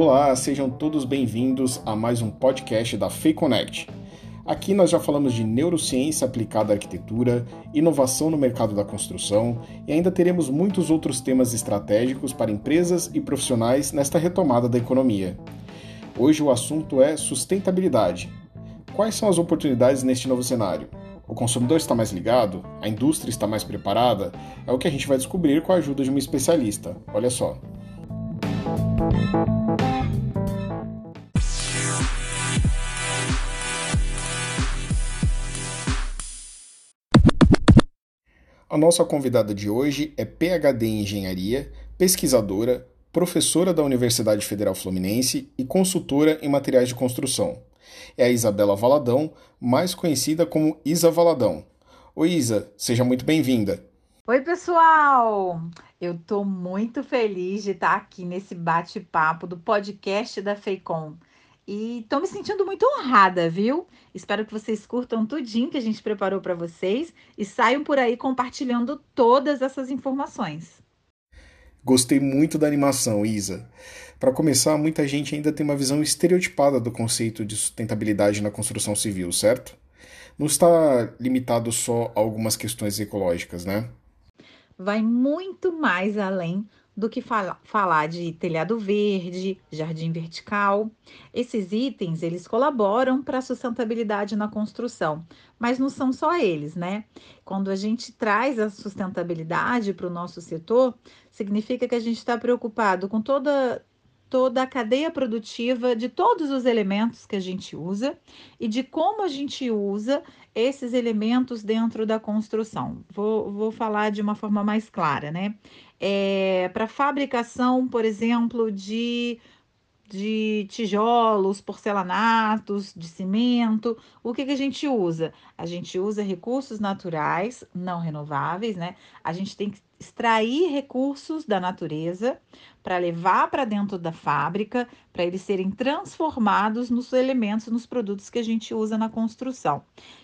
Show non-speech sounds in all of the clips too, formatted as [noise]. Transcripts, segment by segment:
Olá, sejam todos bem-vindos a mais um podcast da FEIConnect. Aqui nós já falamos de neurociência aplicada à arquitetura, inovação no mercado da construção e ainda teremos muitos outros temas estratégicos para empresas e profissionais nesta retomada da economia. Hoje o assunto é sustentabilidade. Quais são as oportunidades neste novo cenário? O consumidor está mais ligado? A indústria está mais preparada? É o que a gente vai descobrir com a ajuda de uma especialista. Olha só. A nossa convidada de hoje é PhD em Engenharia, pesquisadora, professora da Universidade Federal Fluminense e consultora em materiais de construção é a Isabela Valadão, mais conhecida como Isa Valadão. Oi, Isa, seja muito bem-vinda. Oi, pessoal! Eu estou muito feliz de estar aqui nesse bate-papo do podcast da FEICOM. E estou me sentindo muito honrada, viu? Espero que vocês curtam tudinho que a gente preparou para vocês e saiam por aí compartilhando todas essas informações. Gostei muito da animação, Isa. Para começar, muita gente ainda tem uma visão estereotipada do conceito de sustentabilidade na construção civil, certo? Não está limitado só a algumas questões ecológicas, né? Vai muito mais além do que fala, falar de telhado verde, jardim vertical. Esses itens, eles colaboram para a sustentabilidade na construção, mas não são só eles, né? Quando a gente traz a sustentabilidade para o nosso setor, significa que a gente está preocupado com toda toda a cadeia produtiva de todos os elementos que a gente usa e de como a gente usa esses elementos dentro da construção. Vou, vou falar de uma forma mais clara, né? É, Para fabricação, por exemplo, de de tijolos, porcelanatos, de cimento. O que, que a gente usa? A gente usa recursos naturais, não renováveis, né? A gente tem que extrair recursos da natureza para levar para dentro da fábrica, para eles serem transformados nos elementos, nos produtos que a gente usa na construção.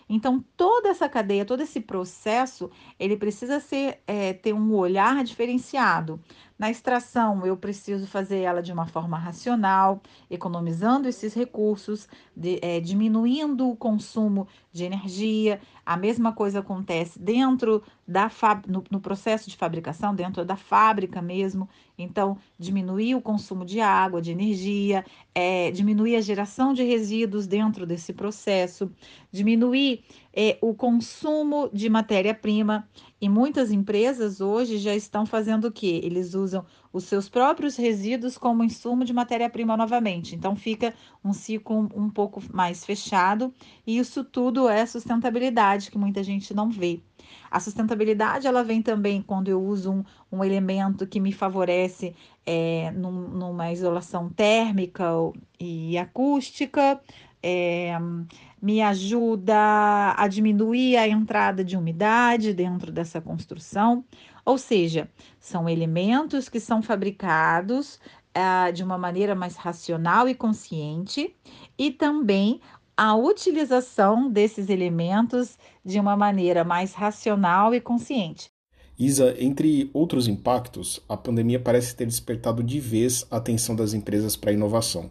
Então, toda essa cadeia, todo esse processo, ele precisa ser, é, ter um olhar diferenciado. Na extração, eu preciso fazer ela de uma forma racional, economizando esses recursos, de, é, diminuindo o consumo de energia. A mesma coisa acontece dentro da no, no processo de fabricação, dentro da fábrica mesmo. Então, diminuir o consumo de água, de energia, é, diminuir a geração de resíduos dentro desse processo, diminuir é, o consumo de matéria-prima. E muitas empresas hoje já estão fazendo o quê? Eles usam os seus próprios resíduos como insumo de matéria-prima novamente. Então fica um ciclo um pouco mais fechado, e isso tudo é sustentabilidade que muita gente não vê. A sustentabilidade ela vem também quando eu uso um, um elemento que me favorece é, num, numa isolação térmica e acústica, é, me ajuda a diminuir a entrada de umidade dentro dessa construção. Ou seja, são elementos que são fabricados ah, de uma maneira mais racional e consciente, e também a utilização desses elementos de uma maneira mais racional e consciente. Isa, entre outros impactos, a pandemia parece ter despertado de vez a atenção das empresas para a inovação.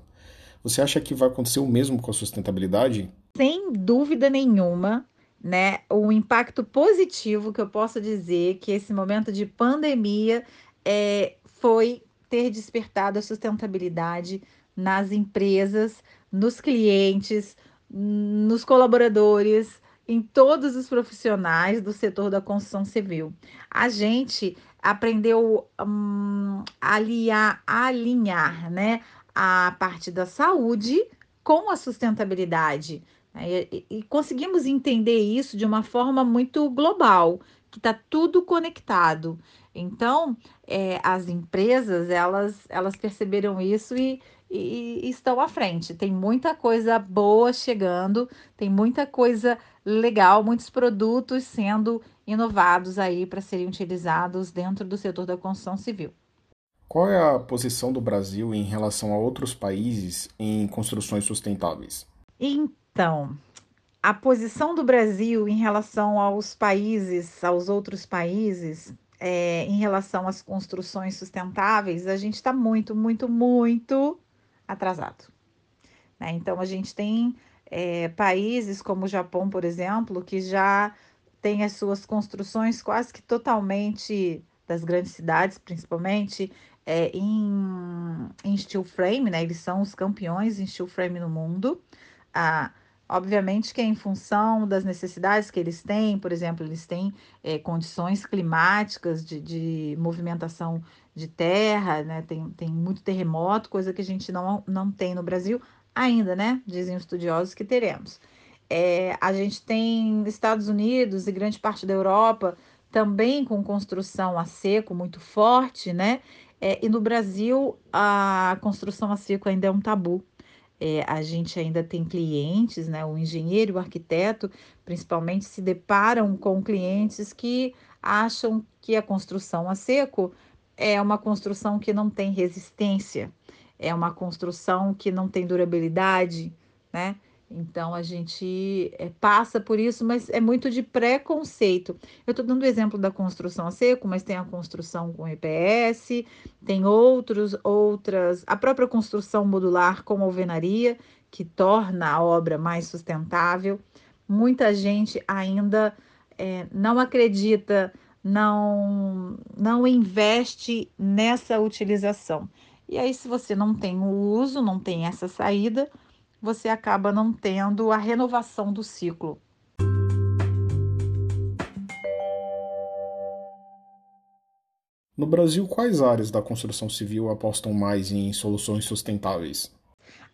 Você acha que vai acontecer o mesmo com a sustentabilidade? Sem dúvida nenhuma, né? O impacto positivo que eu posso dizer que esse momento de pandemia é, foi ter despertado a sustentabilidade nas empresas, nos clientes, nos colaboradores, em todos os profissionais do setor da construção civil. A gente aprendeu um, a aliar, alinhar né, a parte da saúde com a sustentabilidade. Né? E, e, conseguimos entender isso de uma forma muito global, que está tudo conectado. Então, é, as empresas, elas, elas perceberam isso e, e, e estão à frente. Tem muita coisa boa chegando, tem muita coisa legal, muitos produtos sendo inovados aí para serem utilizados dentro do setor da construção civil. Qual é a posição do Brasil em relação a outros países em construções sustentáveis? Então, a posição do Brasil em relação aos países, aos outros países, é, em relação às construções sustentáveis, a gente está muito, muito, muito atrasado. Né? Então, a gente tem é, países como o Japão, por exemplo, que já tem as suas construções quase que totalmente das grandes cidades, principalmente é, em, em steel frame, né? Eles são os campeões em steel frame no mundo. Ah, obviamente que é em função das necessidades que eles têm, por exemplo, eles têm é, condições climáticas de, de movimentação de terra, né? Tem, tem muito terremoto, coisa que a gente não, não tem no Brasil ainda, né? Dizem os estudiosos que teremos. É, a gente tem Estados Unidos e grande parte da Europa também com construção a seco muito forte, né? É, e no Brasil, a construção a seco ainda é um tabu. É, a gente ainda tem clientes, né? O engenheiro e o arquiteto, principalmente, se deparam com clientes que acham que a construção a seco é uma construção que não tem resistência, é uma construção que não tem durabilidade, né? Então a gente é, passa por isso, mas é muito de preconceito. Eu estou dando o exemplo da construção a seco, mas tem a construção com EPS, tem outros, outras, a própria construção modular com alvenaria, que torna a obra mais sustentável. Muita gente ainda é, não acredita, não, não investe nessa utilização. E aí, se você não tem o uso, não tem essa saída, você acaba não tendo a renovação do ciclo. No Brasil, quais áreas da construção civil apostam mais em soluções sustentáveis?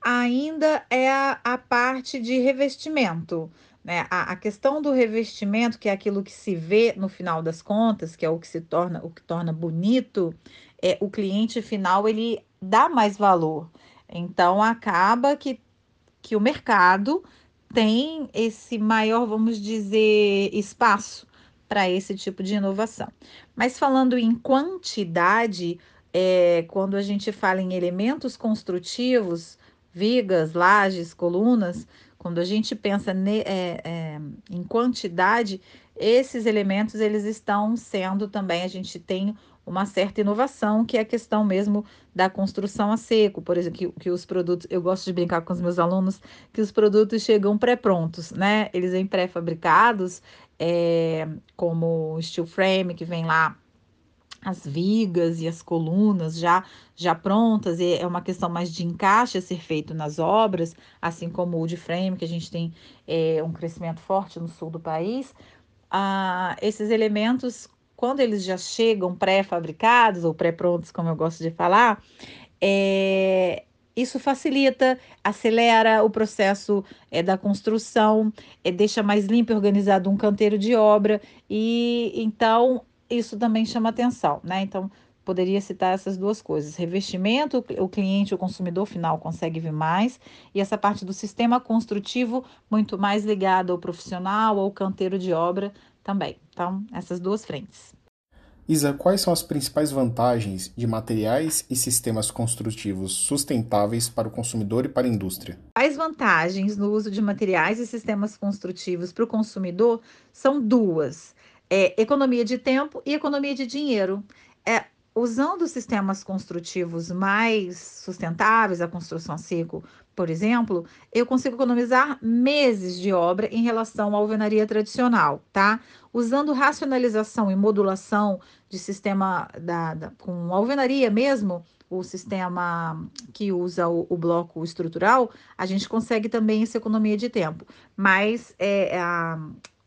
Ainda é a, a parte de revestimento. Né? A, a, questão do revestimento, que é aquilo que se vê no final das contas, que é o que se torna, o que torna bonito, é o cliente final ele dá mais valor. Então acaba que que o mercado tem esse maior, vamos dizer, espaço para esse tipo de inovação. Mas falando em quantidade, é, quando a gente fala em elementos construtivos, vigas, lajes, colunas, quando a gente pensa ne, é, é, em quantidade, esses elementos eles estão sendo também, a gente tem uma certa inovação, que é a questão mesmo da construção a seco, por exemplo, que, que os produtos, eu gosto de brincar com os meus alunos, que os produtos chegam pré-prontos, né? Eles vêm pré-fabricados, é, como steel frame, que vem lá as vigas e as colunas já já prontas, é uma questão mais de encaixe a ser feito nas obras, assim como o wood frame, que a gente tem é, um crescimento forte no sul do país. Ah, esses elementos quando eles já chegam pré-fabricados ou pré-prontos, como eu gosto de falar, é, isso facilita, acelera o processo é, da construção, é, deixa mais limpo e organizado um canteiro de obra, e então isso também chama atenção, né? Então, poderia citar essas duas coisas: revestimento, o cliente, o consumidor final consegue ver mais, e essa parte do sistema construtivo, muito mais ligada ao profissional, ao canteiro de obra, também. Então, essas duas frentes. Isa, quais são as principais vantagens de materiais e sistemas construtivos sustentáveis para o consumidor e para a indústria? As vantagens no uso de materiais e sistemas construtivos para o consumidor são duas: é, economia de tempo e economia de dinheiro. É, usando sistemas construtivos mais sustentáveis, a construção seco, por exemplo, eu consigo economizar meses de obra em relação à alvenaria tradicional, tá? Usando racionalização e modulação de sistema da, da com alvenaria mesmo, o sistema que usa o, o, bloco estrutural, a gente consegue também essa economia de tempo. Mas é, a,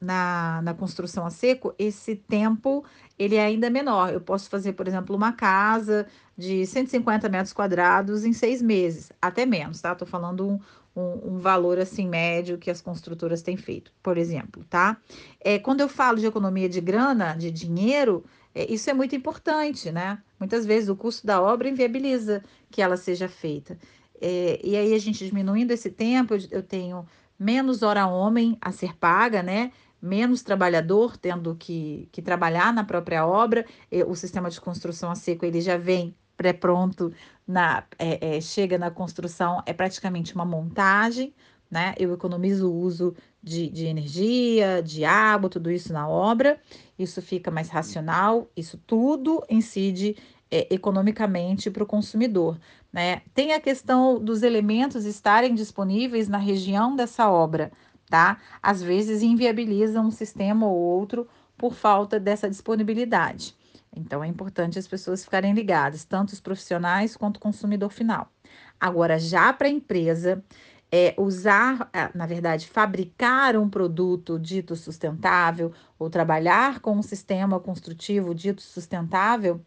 na, na construção a seco, esse tempo ele é ainda menor. Eu posso fazer, por exemplo, uma casa de 150 metros quadrados em seis meses, até menos, tá? Tô falando um, um, um, valor assim médio que as construtoras têm feito, por exemplo, tá? É, quando eu falo de economia de grana, de dinheiro, é, isso é muito importante, né? Muitas vezes o custo da obra inviabiliza que ela seja feita. É, e aí a gente diminuindo esse tempo, eu, eu tenho menos hora homem a ser paga, né? Menos trabalhador tendo que, que trabalhar na própria obra. O sistema de construção a seco ele já vem pré-pronto, na, é, é, chega na construção, é praticamente uma montagem, né? Eu economizo o uso de, de energia, de água, tudo isso na obra, isso fica mais racional, isso tudo incide é, economicamente para o consumidor. Né? Tem a questão dos elementos estarem disponíveis na região dessa obra, tá? Às vezes inviabiliza um sistema ou outro por falta dessa disponibilidade. Então é importante as pessoas ficarem ligadas, tanto os profissionais quanto o consumidor final. Agora, já para a empresa, é, usar, é, na verdade, fabricar um produto dito sustentável ou trabalhar com um sistema construtivo dito sustentável,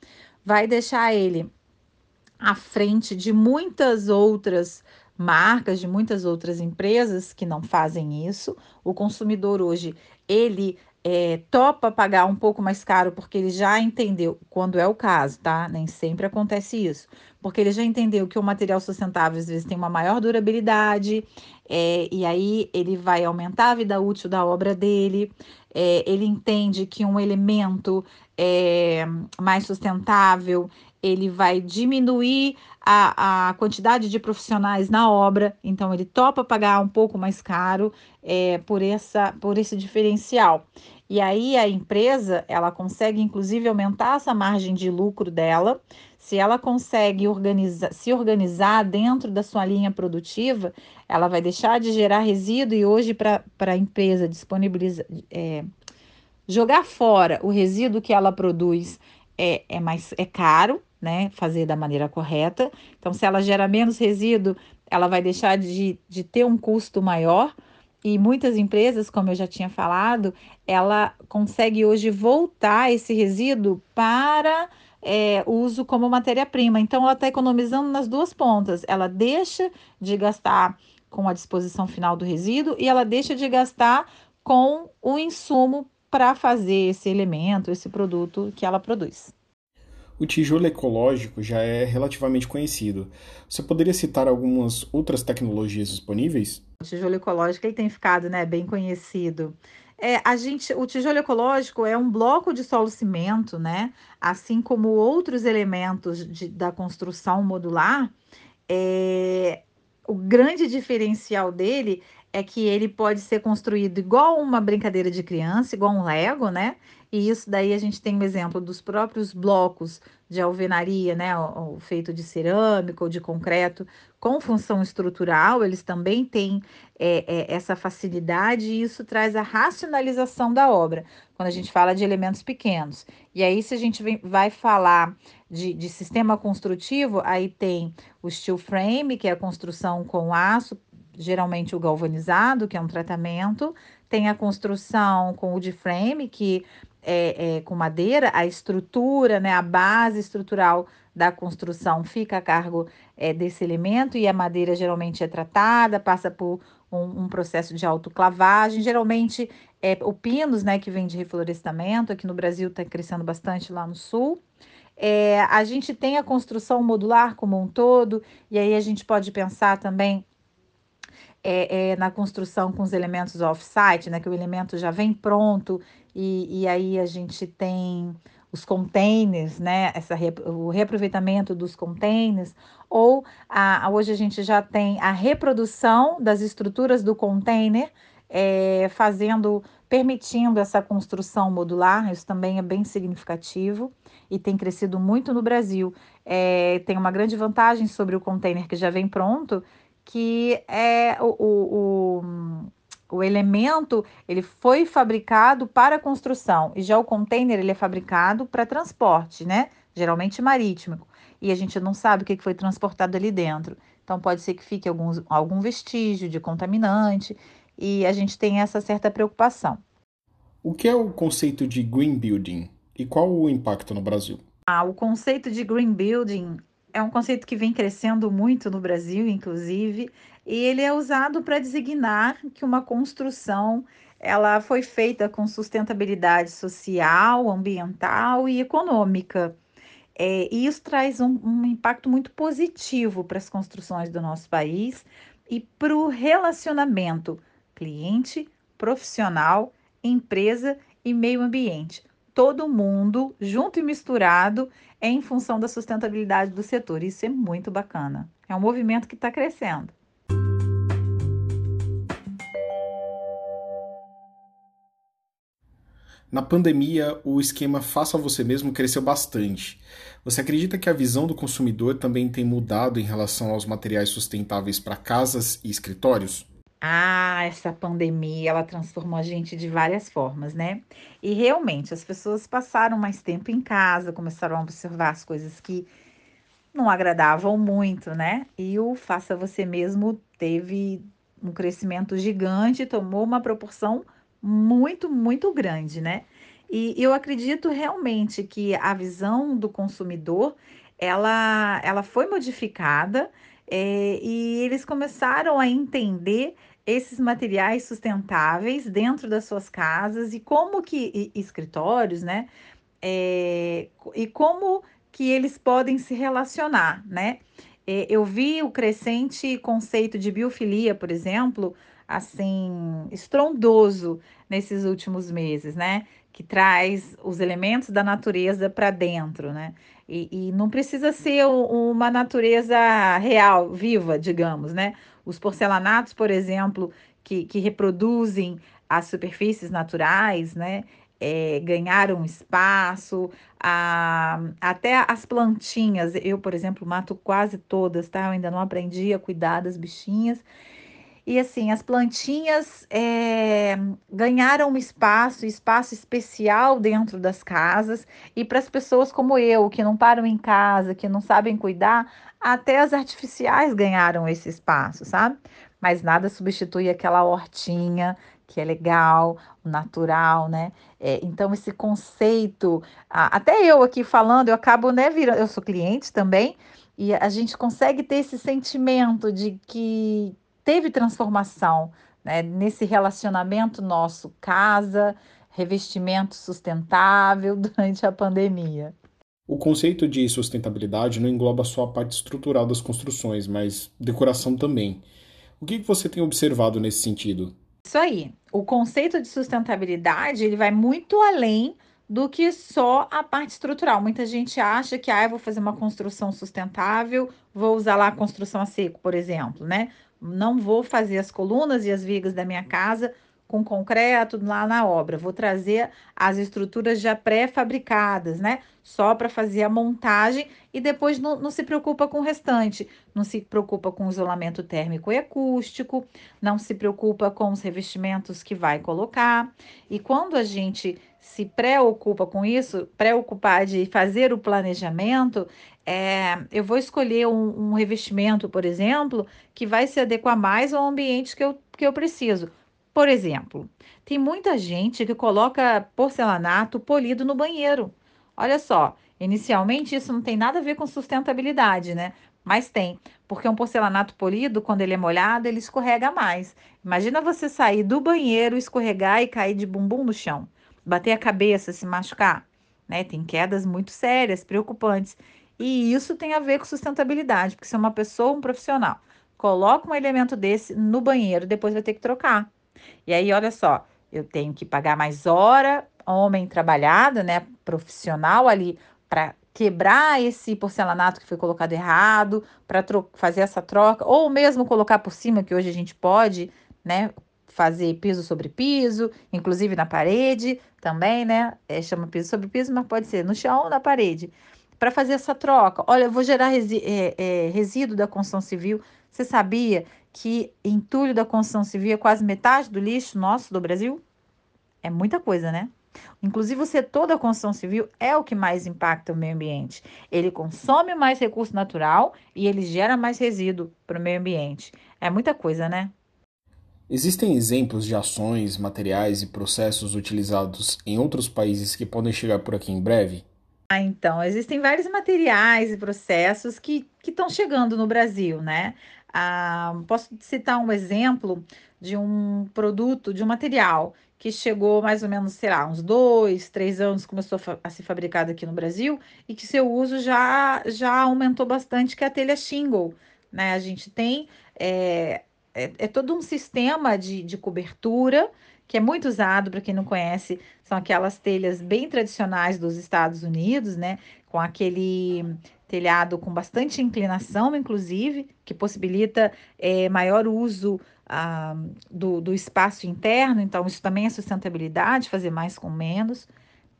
vai deixar ele à frente de muitas outras marcas, de muitas outras empresas que não fazem isso. O consumidor hoje, ele é, topa pagar um pouco mais caro porque ele já entendeu, quando é o caso, tá? Nem sempre acontece isso, porque ele já entendeu que o material sustentável às vezes tem uma maior durabilidade, é, e aí ele vai aumentar a vida útil da obra dele, é, ele entende que um elemento é, mais sustentável ele vai diminuir a, a quantidade de profissionais na obra, então ele topa pagar um pouco mais caro é, por, essa, por esse diferencial. E aí a empresa ela consegue inclusive aumentar essa margem de lucro dela. Se ela consegue organizar, se organizar dentro da sua linha produtiva, ela vai deixar de gerar resíduo e hoje para a empresa disponibilizar, é, jogar fora o resíduo que ela produz é, é mais é caro, né? Fazer da maneira correta. Então, se ela gera menos resíduo, ela vai deixar de, de ter um custo maior. E muitas empresas, como eu já tinha falado, ela consegue hoje voltar esse resíduo para é, uso como matéria-prima. Então, ela está economizando nas duas pontas. Ela deixa de gastar com a disposição final do resíduo e ela deixa de gastar com o insumo para fazer esse elemento, esse produto que ela produz. O tijolo ecológico já é relativamente conhecido. Você poderia citar algumas outras tecnologias disponíveis? O tijolo ecológico ele tem ficado né, bem conhecido. É, a gente, o tijolo ecológico é um bloco de solo cimento, né? Assim como outros elementos de, da construção modular. É, o grande diferencial dele é que ele pode ser construído igual uma brincadeira de criança, igual um Lego, né? E isso daí a gente tem um exemplo dos próprios blocos de alvenaria, né? O, feito de cerâmica ou de concreto, com função estrutural, eles também têm é, é, essa facilidade e isso traz a racionalização da obra, quando a gente fala de elementos pequenos. E aí, se a gente vem, vai falar de, de sistema construtivo, aí tem o steel frame, que é a construção com aço, geralmente o galvanizado, que é um tratamento, tem a construção com o de frame, que é, é, com madeira, a estrutura, né, a base estrutural da construção fica a cargo é, desse elemento e a madeira geralmente é tratada, passa por um, um processo de autoclavagem, geralmente é o pinos, né, que vem de reflorestamento, aqui no Brasil está crescendo bastante lá no sul. É, a gente tem a construção modular como um todo, e aí a gente pode pensar também é, é, na construção com os elementos off-site, né, que o elemento já vem pronto e, e aí a gente tem os containers, né, essa, o reaproveitamento dos containers, ou a, hoje a gente já tem a reprodução das estruturas do container, é, fazendo, permitindo essa construção modular, isso também é bem significativo e tem crescido muito no Brasil. É, tem uma grande vantagem sobre o container que já vem pronto, que é o, o, o, o elemento ele foi fabricado para construção e já o container ele é fabricado para transporte, né? Geralmente marítimo. E a gente não sabe o que foi transportado ali dentro. Então pode ser que fique alguns, algum vestígio de contaminante e a gente tem essa certa preocupação. O que é o conceito de green building e qual o impacto no Brasil? Ah, o conceito de green building é um conceito que vem crescendo muito no Brasil, inclusive, e ele é usado para designar que uma construção ela foi feita com sustentabilidade social, ambiental e econômica. É, e isso traz um, um impacto muito positivo para as construções do nosso país e para o relacionamento cliente, profissional, empresa e meio ambiente todo mundo junto e misturado em função da sustentabilidade do setor. Isso é muito bacana. É um movimento que está crescendo. Na pandemia, o esquema Faça Você Mesmo cresceu bastante. Você acredita que a visão do consumidor também tem mudado em relação aos materiais sustentáveis para casas e escritórios? Ah, essa pandemia, ela transformou a gente de várias formas, né? E realmente, as pessoas passaram mais tempo em casa, começaram a observar as coisas que não agradavam muito, né? E o faça você mesmo teve um crescimento gigante, tomou uma proporção muito, muito grande, né? E eu acredito realmente que a visão do consumidor, ela, ela foi modificada é, e eles começaram a entender esses materiais sustentáveis dentro das suas casas e como que e, escritórios, né? É, e como que eles podem se relacionar, né? É, eu vi o crescente conceito de biofilia, por exemplo, assim, estrondoso nesses últimos meses, né? Que traz os elementos da natureza para dentro, né? E, e, não precisa ser uma natureza real, viva, digamos, né? Os porcelanatos, por exemplo, que, que reproduzem as superfícies naturais, né? É, ganharam espaço, a, até as plantinhas, eu, por exemplo, mato quase todas, tá? Eu ainda não aprendi a cuidar das bichinhas. E assim, as plantinhas é, ganharam um espaço, espaço especial dentro das casas, e para as pessoas como eu, que não param em casa, que não sabem cuidar, até as artificiais ganharam esse espaço, sabe? Mas nada substitui aquela hortinha que é legal, natural, né? É, então, esse conceito, até eu aqui falando, eu acabo, né, virando, eu sou cliente também, e a gente consegue ter esse sentimento de que teve transformação né, nesse relacionamento nosso, casa, revestimento sustentável [laughs] durante a pandemia. O conceito de sustentabilidade não engloba só a parte estrutural das construções, mas decoração também. O que você tem observado nesse sentido? Isso aí. O conceito de sustentabilidade ele vai muito além do que só a parte estrutural. Muita gente acha que ah, eu vou fazer uma construção sustentável, vou usar lá a construção a seco, por exemplo, né? Não vou fazer as colunas e as vigas da minha casa com concreto lá na obra. Vou trazer as estruturas já pré-fabricadas, né? Só para fazer a montagem e depois não, não, se preocupa com o restante. Não se preocupa com o isolamento térmico e acústico, não se preocupa com os revestimentos que vai colocar. E quando a gente se preocupa com isso, preocupar de fazer o planejamento, é, eu vou escolher um, um, revestimento, por exemplo, que vai se adequar mais ao ambiente que eu, que eu preciso. Por exemplo, tem muita gente que coloca porcelanato polido no banheiro. Olha só, inicialmente isso não tem nada a ver com sustentabilidade, né? Mas tem, porque um porcelanato polido, quando ele é molhado, ele escorrega mais. Imagina você sair do banheiro, escorregar e cair de bumbum no chão, bater a cabeça, se machucar, né? Tem quedas muito sérias, preocupantes. E isso tem a ver com sustentabilidade, porque se uma pessoa, um profissional, coloca um elemento desse no banheiro, depois vai ter que trocar. E aí, olha só, eu tenho que pagar mais hora, homem trabalhado, né, profissional ali, para quebrar esse porcelanato que foi colocado errado, para fazer essa troca, ou mesmo colocar por cima, que hoje a gente pode, né, fazer piso sobre piso, inclusive na parede também, né, é, chama piso sobre piso, mas pode ser no chão ou na parede para fazer essa troca. Olha, eu vou gerar resi é, é, resíduo da construção civil. Você sabia que entulho da construção civil é quase metade do lixo nosso do Brasil? É muita coisa, né? Inclusive, o setor da construção civil é o que mais impacta o meio ambiente. Ele consome mais recurso natural e ele gera mais resíduo para o meio ambiente. É muita coisa, né? Existem exemplos de ações, materiais e processos utilizados em outros países que podem chegar por aqui em breve? Ah, então, existem vários materiais e processos que estão chegando no Brasil, né? Ah, posso citar um exemplo de um produto, de um material que chegou mais ou menos, sei lá, uns dois, três anos, começou a, ser fabricado aqui no Brasil e que seu uso já, já aumentou bastante, que é a telha shingle, né? A gente tem, é, é, é todo um sistema de, de cobertura que é muito usado, para quem não conhece, são aquelas telhas bem tradicionais dos Estados Unidos, né? Com aquele telhado com bastante inclinação, inclusive, que possibilita é, maior uso ah, do, do espaço interno, então isso também é sustentabilidade, fazer mais com menos.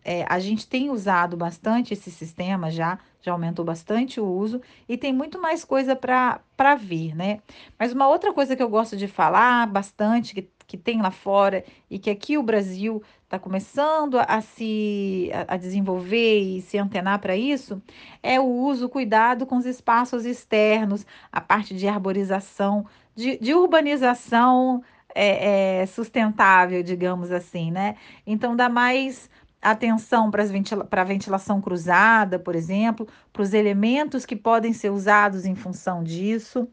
É, a gente tem usado bastante esse sistema já, já aumentou bastante o uso e tem muito mais coisa para vir, né? Mas uma outra coisa que eu gosto de falar bastante, que, que tem lá fora e que aqui o Brasil está começando a, a se a, a desenvolver e se antenar para isso, é o uso, cuidado com os espaços externos, a parte de arborização, de, de urbanização é, é, sustentável, digamos assim, né? Então dá mais atenção para ventila a ventilação cruzada, por exemplo, para os elementos que podem ser usados em função disso.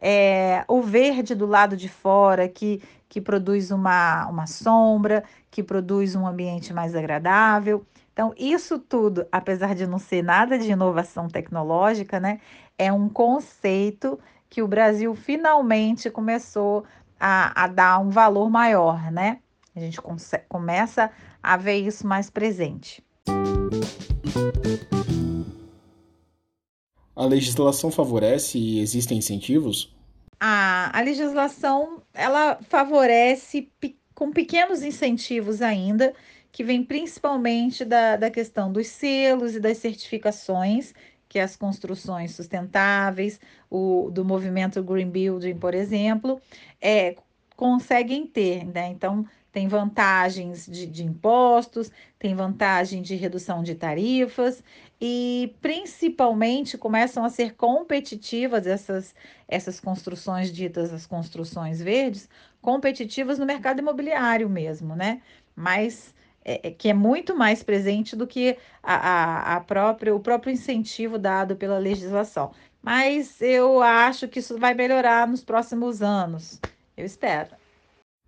É, o verde do lado de fora, que, que produz uma, uma sombra, que produz um ambiente mais agradável. Então, isso tudo, apesar de não ser nada de inovação tecnológica, né, é um conceito que o Brasil finalmente começou a, a dar um valor maior, né? A gente começa a ver isso mais presente. A legislação favorece e existem incentivos? A, a legislação ela favorece com pequenos incentivos ainda, que vem principalmente da, da questão dos selos e das certificações, que é as construções sustentáveis, o, do movimento Green Building, por exemplo, é, conseguem ter, né? Então, tem vantagens de, de impostos, tem vantagem de redução de tarifas e principalmente começam a ser competitivas essas, essas construções ditas as construções verdes, competitivas no mercado imobiliário mesmo, né? Mas é, é que é muito mais presente do que a, a, a própria, o próprio incentivo dado pela legislação. Mas eu acho que isso vai melhorar nos próximos anos. Eu espero.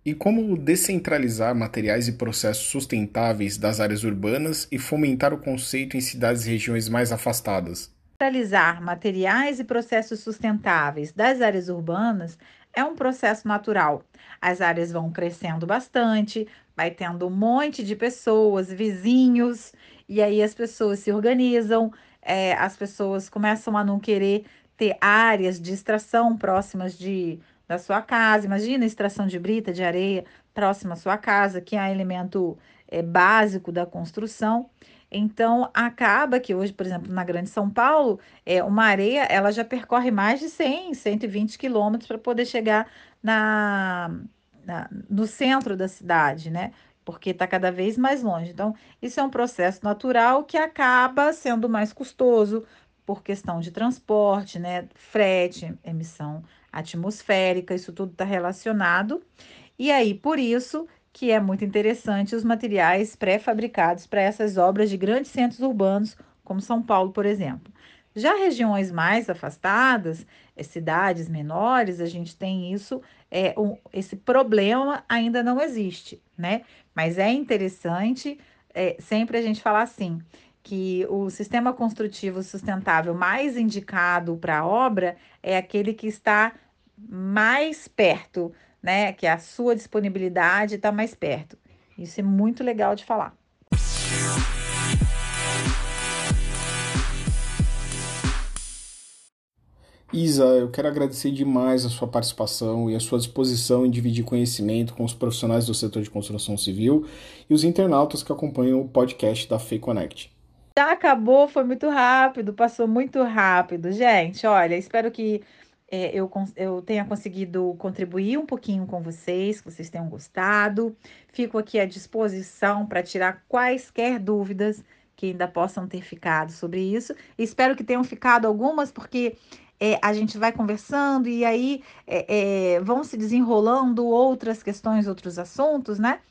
E como descentralizar materiais e processos sustentáveis das áreas urbanas e fomentar o conceito em cidades e regiões mais afastadas? Descentralizar materiais e processos sustentáveis das áreas urbanas é um processo natural. As áreas vão crescendo bastante, vai tendo um monte de pessoas, vizinhos, e aí as pessoas se organizam, é, as pessoas começam a não querer ter áreas de extração próximas de da sua casa. Imagina a extração de brita, de areia, próxima à sua casa, que é um elemento é, básico da construção. Então, acaba que hoje, por exemplo, na Grande São Paulo, é, uma areia ela já percorre mais de 100, 120 quilômetros para poder chegar na, na, no centro da cidade, né? Porque está cada vez mais longe. Então, isso é um processo natural que acaba sendo mais custoso por questão de transporte, né? Frete, emissão atmosférica, isso tudo está relacionado. E aí, por isso que é muito interessante os materiais pré-fabricados para essas obras de grandes centros urbanos, como São Paulo, por exemplo. Já regiões mais afastadas, eh, cidades menores, a gente tem isso, é, um, esse problema ainda não existe, né? Mas é interessante é, sempre a gente falar assim, que o sistema construtivo sustentável mais indicado para a obra é aquele que está mais perto, né? Que a sua disponibilidade está mais perto. Isso é muito legal de falar. Isa, eu quero agradecer demais a sua participação e a sua disposição em dividir conhecimento com os profissionais do setor de construção civil e os internautas que acompanham o podcast da Fei Já acabou, foi muito rápido, passou muito rápido. Gente, olha, espero que é, eu, eu tenha conseguido contribuir um pouquinho com vocês, que vocês tenham gostado. Fico aqui à disposição para tirar quaisquer dúvidas que ainda possam ter ficado sobre isso. Espero que tenham ficado algumas, porque é, a gente vai conversando e aí é, é vão se desenrolando outras questões, outros assuntos, né?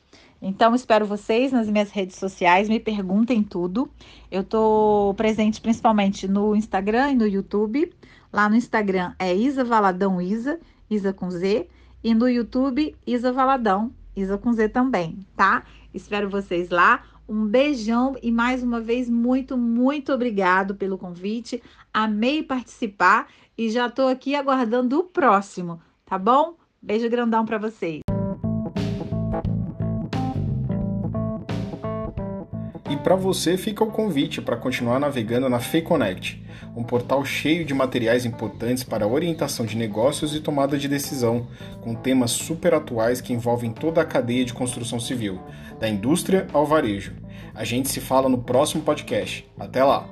Então, espero vocês nas minhas redes sociais, me perguntem tudo. Eu estou presente principalmente no Instagram e no YouTube. Lá no Instagram é Isa Valadão Isa, Isa com Z. E no YouTube, Isa Valadão, Isa com Z também, tá? Espero vocês lá. Um beijão e mais uma vez, muito, muito obrigado pelo convite. Amei participar e já estou aqui aguardando o próximo, tá bom? Beijo grandão para vocês. Para você fica o convite para continuar navegando na FeiConnect, um portal cheio de materiais importantes para orientação de negócios e tomada de decisão, com temas super atuais que envolvem toda a cadeia de construção civil, da indústria ao varejo. A gente se fala no próximo podcast. Até lá!